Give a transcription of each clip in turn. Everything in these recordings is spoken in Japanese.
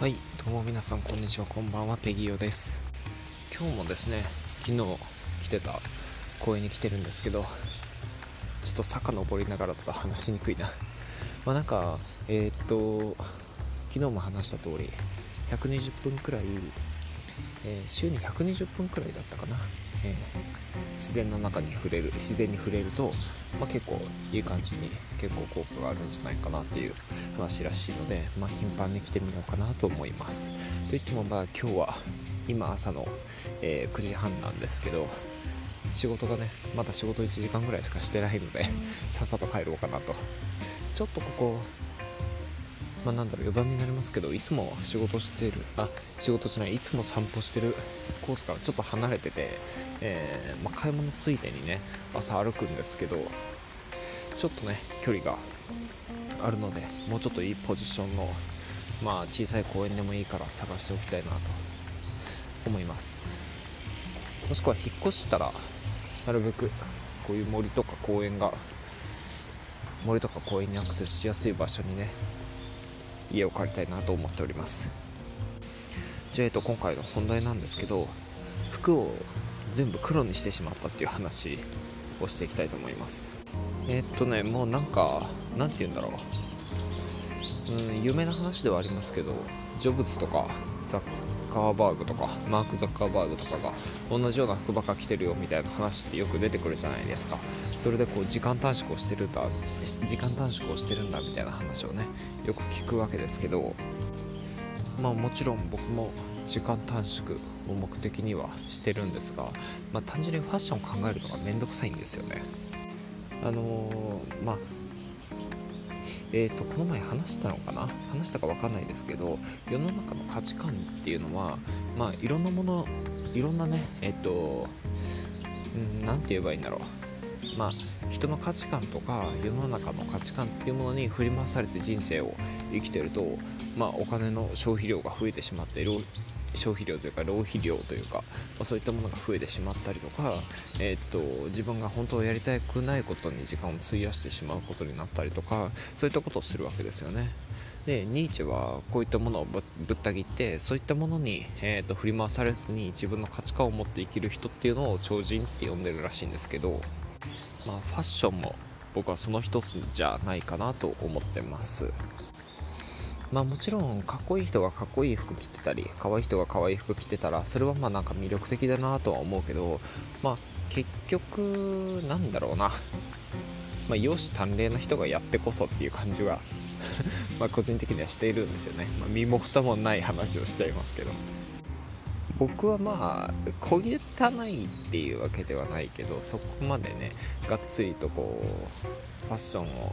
はい、どうも皆さんこんにちは、こんばんは、ペギオです。今日もですね、昨日来てた公園に来てるんですけど、ちょっと坂登りながらだと話しにくいな。まあなんか、えーっと、昨日も話した通り、120分くらい、えー週に120分くらいだったかな、えー自然の中に触れる自然に触れると、まあ、結構いい感じに結構効果があるんじゃないかなっていう話らしいので、まあ、頻繁に来てみようかなと思います。といってもまあ今日は今朝の、えー9時半なんですけど仕事がねまだ仕事1時間ぐらいしかしてないのでさっさと帰ろうかなと。ちょっとここまあ、なんだろう余談になりますけどいつも仕事してる。あ仕事じゃないいつも散歩してる。コースからちょっと離れてて、えーまあ、買い物ついでにね朝歩くんですけどちょっとね距離があるのでもうちょっといいポジションのまあ小さい公園でもいいから探しておきたいなと思います。もしくは引っ越したらなるべくこういう森とか公園が森とか公園にアクセスしやすい場所にね家を借りたいなと思っております。じゃあ、えっと、今回の本題なんですけど服を全部黒にしてしまったっていう話をしていきたいと思います。えっとねもうなんかなんて言うんだろう。うん有名な話ではありますけどジョブズとかザッカーバーグとかマーク・ザッカーバーグとかが同じような服ばっか着てるよみたいな話ってよく出てくるじゃないですか。それでこう時間短縮をしてるんだ時間短縮をしてるんだみたいな話をねよく聞くわけですけどまあもちろん僕も時間短縮を目的にはしてるんですが、まあ、単純にファッションを考えるのがめんどくさいんですよね。あのーまあえー、とこの前話したのかな？話したか分かんないですけど世の中の価値観っていうのはまあいろんなものいろんなねえっ、とうんなんて言えばいいんだろう。まあ人の価値観とか世の中の価値観っていうものに振り回されて人生を生きてるとまあお金の消費量が増えてしまって浪消費量というか浪費量というか、ま、そういったものが増えてしまったりとか、えっと自分が本当はやりたくないことに時間を費やしてしまうことになったりとかそういったことをするわけですよね。でニーチェはこういったものをぶぶった切ってそういったものに、えー、と振り回されずに自分の価値観を持って生きる人っていうのを超人って呼んでるらしいんですけど、まあ、ファッションも僕はその一つじゃないかなと思ってます。まあもちろんかっこいい人がかっこいい服着てたり可愛い人が可愛い服着てたらそれはまあなんか魅力的だなとは思うけどまあ結局なんだろうな。まあ容姿端麗な人がやってこそっていう感じは まあ個人的にはしているんですよね、まあ、身も蓋もない話をしちゃいますけど。僕はまあ小汚いっていうわけではないけどそこまでねがっつりとこうファッションを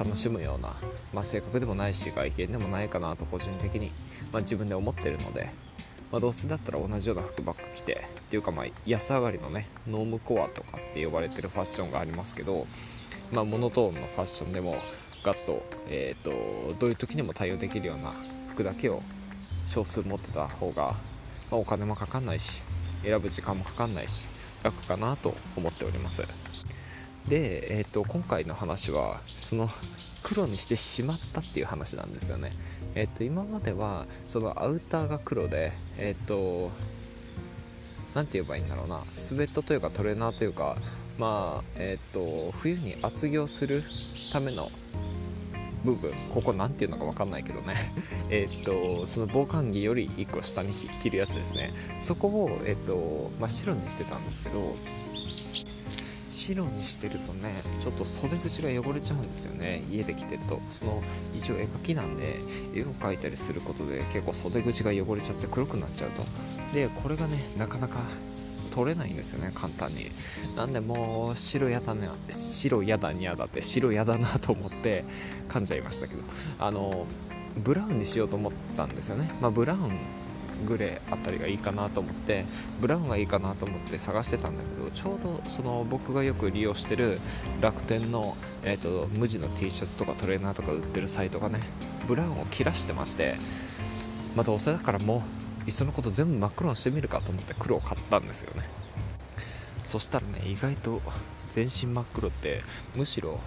楽しむような、まあ、性格でもないし外見でもないかなと個人的に、まあ、自分で思ってるので、まあ、どうせだったら同じような服ばっか着てっていうかまあ安上がりのねノームコアとかって呼ばれてるファッションがありますけど、まあ、モノトーンのファッションでもガッと,、えー、とどういう時にも対応できるような服だけを少数持ってた方が、ま、お金もかかんないし選ぶ時間もかかんないし楽かなと思っております。で、えー、と今回の話はその黒にしてしまったっていう話なんですよね。えっ、と今まではそのアウターが黒でえっ、となんて言えばいいんだろうな。スウェットというかトレーナーというかまあえっ、と冬に厚着をするための部分ここ何ていうのか分かんないけどね。えっとその防寒着より1個下に着るやつですね。そこを、えっとまあ、白にしてたんですけど白にしてるとねちょっと袖口が汚れちゃうんですよね。家で着てると。その一応絵描きなんで絵を描いたりすることで結構袖口が汚れちゃって黒くなっちゃうと。でこれがねなかなか取れないんですよね簡単に。なんでもう白やだな白やだにやだって白やだなと思って噛んじゃいましたけど。あのブラウンにしようと思ったんですよね。まあブラウングレーあたりがいいかなと思ってブラウンがいいかなと思って探してたんだけどちょうどその僕がよく利用してる楽天の、えー、と無地の T シャツとかトレーナーとか売ってるサイトがねブラウンを切らしてましてまあどうせだからもういっそのこと全部真っ黒にしてみるかと思って黒を買ったんですよね。そしたらね意外と全身真っ黒ってむしろ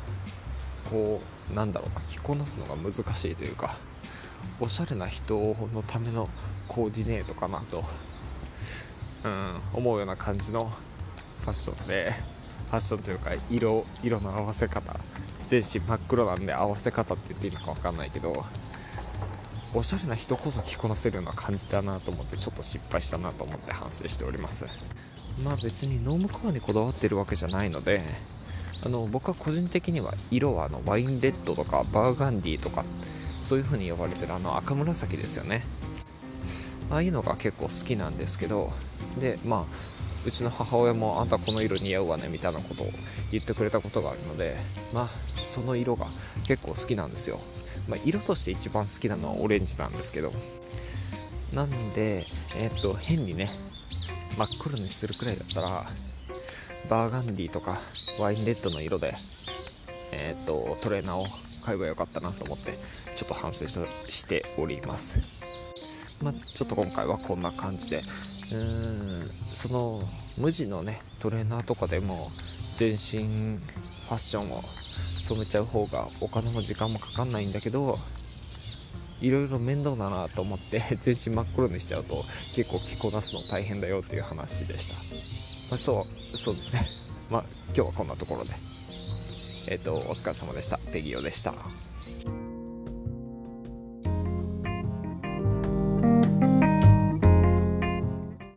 こうなんだろうな着こなすのが難しいというかおしゃれな人のためのコーディネートかなと、うん、思うような感じのファッションでファッションというか色色の合わせ方。全身真っ黒なんで合わせ方って言っていいのか分かんないけどおしゃれな人こそ着こなせるような感じだなと思ってちょっと失敗したなと思って反省しております。まあ別にノームカーにこだわってるわけじゃないのであの僕は個人的には色はあのワインレッドとかバーガンディーとかそういう風に呼ばれてるあの赤紫ですよね。ああいうのが結構好きなんですけどでまあうちの母親もあんたこの色似合うわねみたいなことを言ってくれたことがあるのでまあその色が結構好きなんですよ、まあ、色として一番好きなのはオレンジなんですけど。なんでえー、っと変にね真っ黒にするくらいだったらバーガンディとかワインレッドの色でえー、っとトレーナーを買えばよかったなと思ってちょっと反省しております。まあ、ちょっと今回はこんな感じでうーんその無地のねトレーナーとかでも全身ファッションを染めちゃう方がお金も時間もかかんないんだけどいろいろ面倒だなと思って 全身真っ黒にしちゃうと結構着こなすの大変だよっていう話でした、まあ、そうそうですね。まあ今日はこんなところで。えっ、ー、とお疲れ様でした。ペギオでした。